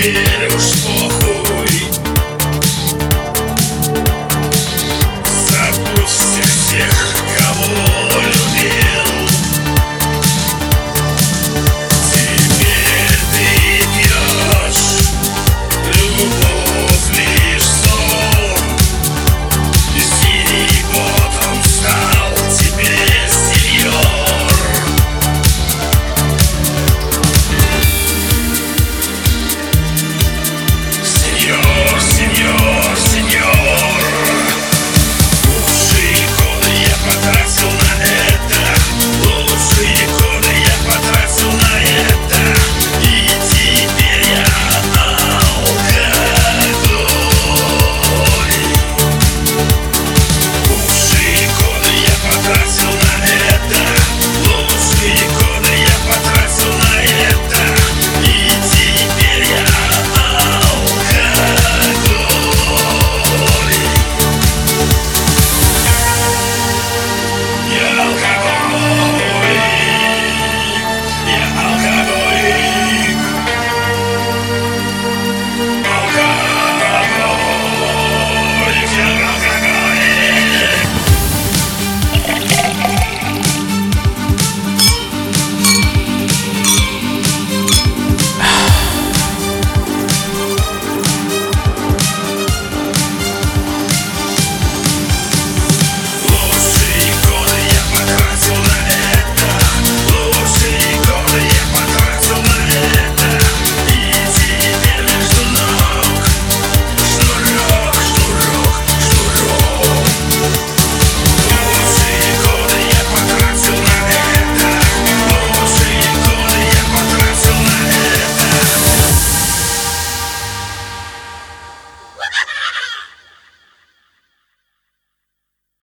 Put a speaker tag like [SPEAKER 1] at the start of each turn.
[SPEAKER 1] теперь уж слов